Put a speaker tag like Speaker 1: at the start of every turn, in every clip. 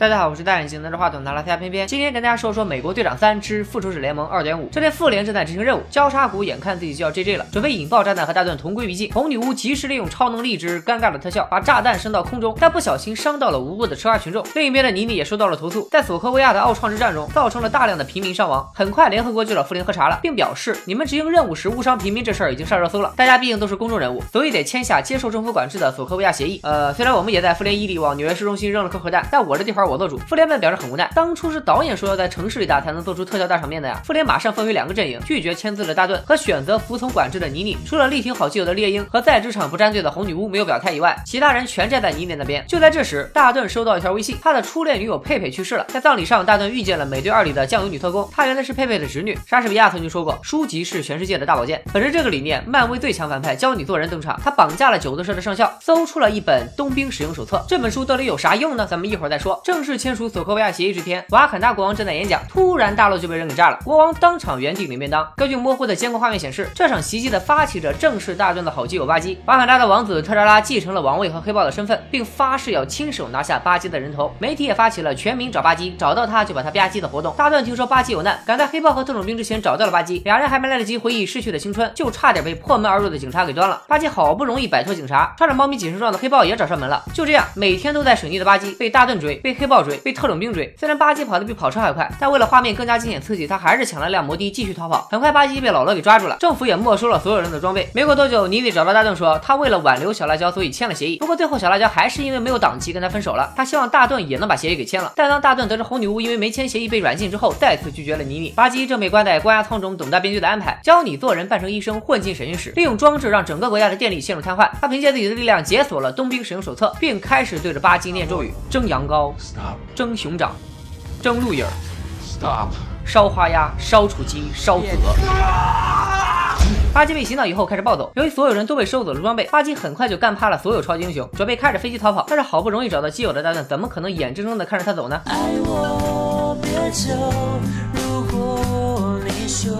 Speaker 1: 大家好，我是戴眼镜拿着话筒拿了下偏偏，今天跟大家说说《美国队长三之复仇者联盟二点五》。这天复联正在执行任务，交叉骨眼看自己就要 GG 了，准备引爆炸弹和大盾同归于尽。红女巫及时利用超能力之尴尬的特效，把炸弹升到空中，但不小心伤到了无辜的吃瓜群众。另一边的妮妮也收到了投诉，在索科维亚的奥创之战中，造成了大量的平民伤亡。很快，联合国就找复联喝茶了，并表示你们执行任务时误伤平民这事儿已经上热搜了。大家毕竟都是公众人物，所以得签下接受政府管制的索科维亚协议。呃，虽然我们也在复联一里往纽约市中心扔了颗核弹，但我这地方我做主。复联们表示。很无奈，当初是导演说要在城市里打才能做出特效大场面的呀。复联马上分为两个阵营，拒绝签字的大盾和选择服从管制的妮妮。除了力挺好基友的猎鹰和在职场不站队的红女巫没有表态以外，其他人全站在妮妮那边。就在这时，大盾收到一条微信，他的初恋女友佩佩去世了。在葬礼上，大盾遇见了美队二里的酱油女特工，她原来是佩佩的侄女。莎士比亚曾经说过，书籍是全世界的大宝剑。本着这个理念，漫威最强反派教你做人登场，他绑架了九头蛇的上校，搜出了一本冬兵使用手册。这本书到底有啥用呢？咱们一会儿再说。正正式签署索科维亚协议这天，瓦坎达国王正在演讲，突然大楼就被人给炸了，国王当场原地领便当。根据模糊的监控画面显示，这场袭击的发起者正是大盾的好基友巴基。瓦坎达的王子特扎拉继承了王位和黑豹的身份，并发誓要亲手拿下巴基的人头。媒体也发起了全民找巴基，找到他就把他吧唧的活动。大盾听说巴基有难，赶在黑豹和特种兵之前找到了巴基，俩人还没来得及回忆逝去的青春，就差点被破门而入的警察给端了。巴基好不容易摆脱警察，穿着猫咪紧身装的黑豹也找上门了。就这样，每天都在水逆的巴基被大盾追，被黑暴追，被特种兵追。虽然巴基跑得比跑车还快，但为了画面更加惊险刺激，他还是抢了辆摩的继续逃跑。很快，巴基被老罗给抓住了，政府也没收了所有人的装备。没过多久，妮妮找到大盾说，他为了挽留小辣椒，所以签了协议。不过最后小辣椒还是因为没有档期跟他分手了。他希望大盾也能把协议给签了。但当大盾得知红女巫因为没签协议被软禁之后，再次拒绝了妮妮。巴基正被关在关押舱中，等待编剧的安排。教你做人，扮成医生，混进审讯室，利用装置让整个国家的电力陷入瘫痪。他凭借自己的力量解锁了冬兵使用手册，并开始对着巴基念咒语：蒸羊羔，蒸熊掌，蒸鹿眼儿。烧花鸭，烧雏鸡，烧子鹅。巴基被洗脑以后开始暴走，由于所有人都被收走了装备，巴基很快就干趴了所有超级英雄，准备开着飞机逃跑。但是好不容易找到基友的大盾，怎么可能眼睁睁的看着他走呢？爱我别走，如果你说。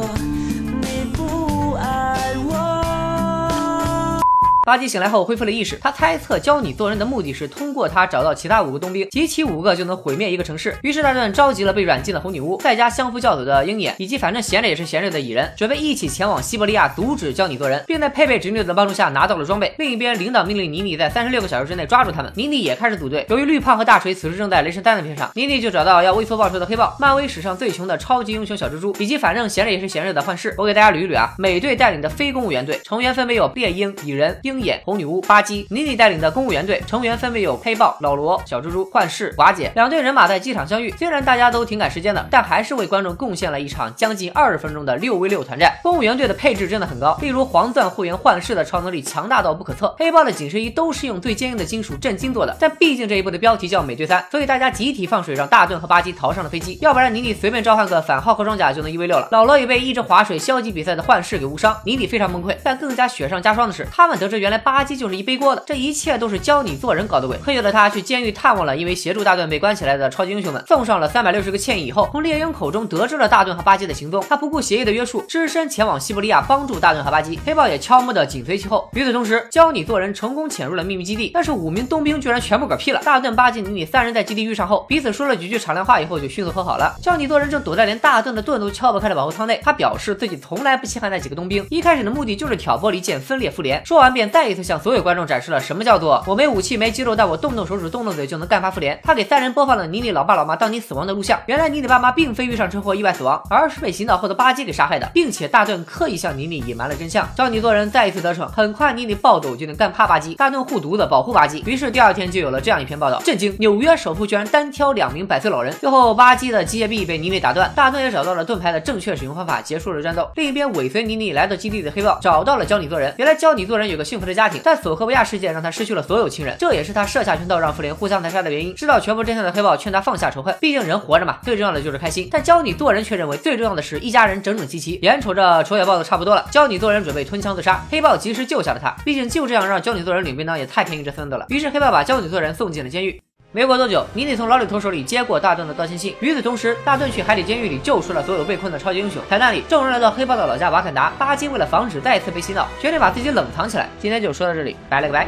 Speaker 1: 巴基醒来后恢复了意识，他猜测教你做人的目的是通过他找到其他五个冬兵，集齐五个就能毁灭一个城市。于是大盾召集了被软禁的红女巫，再加相夫教子的鹰眼，以及反正闲着也是闲着的蚁人，准备一起前往西伯利亚阻止教你做人，并在佩佩侄女的帮助下拿到了装备。另一边，领导命令妮妮在三十六个小时之内抓住他们，妮妮也开始组队。由于绿胖和大锤此时正在雷神三的片上，妮妮就找到要为错报仇的黑豹，漫威史上最穷的超级英雄小蜘蛛，以及反正闲着也是闲着的幻视。我给大家捋一捋啊，美队带领的非公务员队成员分别有猎鹰、蚁人、鹰。眼红女巫巴基妮妮带领的公务员队成员分别有黑豹、老罗、小蜘蛛、幻视、寡姐两队人马在机场相遇。虽然大家都挺赶时间的，但还是为观众贡献了一场将近二十分钟的六 v 六团战。公务员队的配置真的很高，例如黄钻护员幻视的超能力强大到不可测，黑豹的紧身衣都是用最坚硬的金属震金做的。但毕竟这一部的标题叫美队三，所以大家集体放水让大盾和巴基逃上了飞机，要不然妮妮随便召唤个反浩克装甲就能一 v 六了。老罗也被一直划水消极比赛的幻视给误伤，妮妮非常崩溃。但更加雪上加霜的是，他们得知原来巴基就是一。背锅的，这一切都是教你做人搞的鬼。黑夜的他去监狱探望了因为协助大盾被关起来的超级英雄们，送上了三百六十个歉意以后，从猎鹰口中得知了大盾和巴基的行踪。他不顾协议的约束，只身前往西伯利亚帮助大盾和巴基。黑豹也悄摸的紧随其后。与此同时，教你做人成功潜入了秘密基地，但是五名冬兵居然全部嗝屁了。大盾、巴基、妮妮三人在基地遇上后，彼此说了几句敞亮话以后就迅速和好了。教你做人正躲在连大盾的盾都敲不开的保护舱内，他表示自己从来不稀罕那几个冬兵，一开始的目的就是挑拨离间、分裂复联。说完便再一次向所有观众展示了什么叫做。我没武器没肌肉，但我动动手指动动嘴就能干趴复联。他给三人播放了妮妮老爸老妈当年死亡的录像。原来妮妮爸妈并非遇上车祸意外死亡，而是被洗脑后的巴基给杀害的，并且大盾刻意向妮妮隐瞒了真相。教你做人再一次得逞，很快妮妮暴走就能干趴巴基，大盾护犊子保护巴基。于是第二天就有了这样一篇报道：震惊，纽约首富居然单挑两名百岁老人。最后巴基的机械臂被妮妮打断，大盾也找到了盾牌的正确使用方法，结束了战斗。另一边尾随妮妮来到基地的黑豹找到了教你做人。原来教你做人有个幸福的家庭，但索科维亚事件让他失去了所有亲人。这这也是他设下圈套让复联互相残杀的原因。知道全部真相的黑豹劝他放下仇恨，毕竟人活着嘛，最重要的就是开心。但教你做人却认为最重要的是一家人整整齐齐。眼瞅着仇也报的差不多了，教你做人准备吞枪自杀，黑豹及时救下了他。毕竟就这样让教你做人领便当也太便宜这孙子了。于是黑豹把教你做人送进了监狱。没过多久，妮妮从老李头手里接过大盾的道歉信。与此同时，大盾去海底监狱里救出了所有被困的超级英雄。彩蛋里，众人来到黑豹的老家瓦坎达，巴金为了防止再次被洗脑，决定把自己冷藏起来。今天就说到这里，拜了个拜。